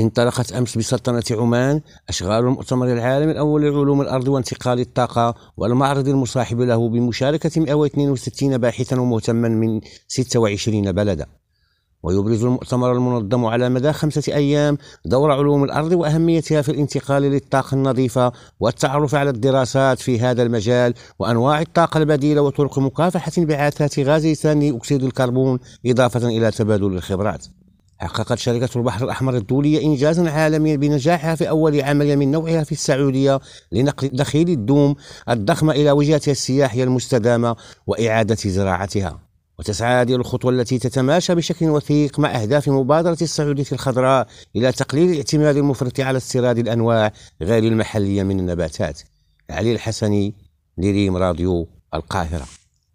انطلقت أمس بسلطنة عمان أشغال المؤتمر العالمي الأول لعلوم الأرض وانتقال الطاقة والمعرض المصاحب له بمشاركة 162 باحثا ومهتما من 26 بلدا. ويبرز المؤتمر المنظم على مدى خمسة أيام دور علوم الأرض وأهميتها في الانتقال للطاقة النظيفة والتعرف على الدراسات في هذا المجال وأنواع الطاقة البديلة وطرق مكافحة انبعاثات غاز ثاني أكسيد الكربون إضافة إلى تبادل الخبرات. حققت شركة البحر الأحمر الدولية إنجازا عالميا بنجاحها في أول عملية من نوعها في السعودية لنقل دخيل الدوم الضخمة إلى وجهتها السياحية المستدامة وإعادة زراعتها. وتسعى هذه الخطوة التي تتماشى بشكل وثيق مع أهداف مبادرة السعودية الخضراء إلى تقليل الاعتماد المفرط على استيراد الأنواع غير المحلية من النباتات. علي الحسني لريم راديو القاهرة.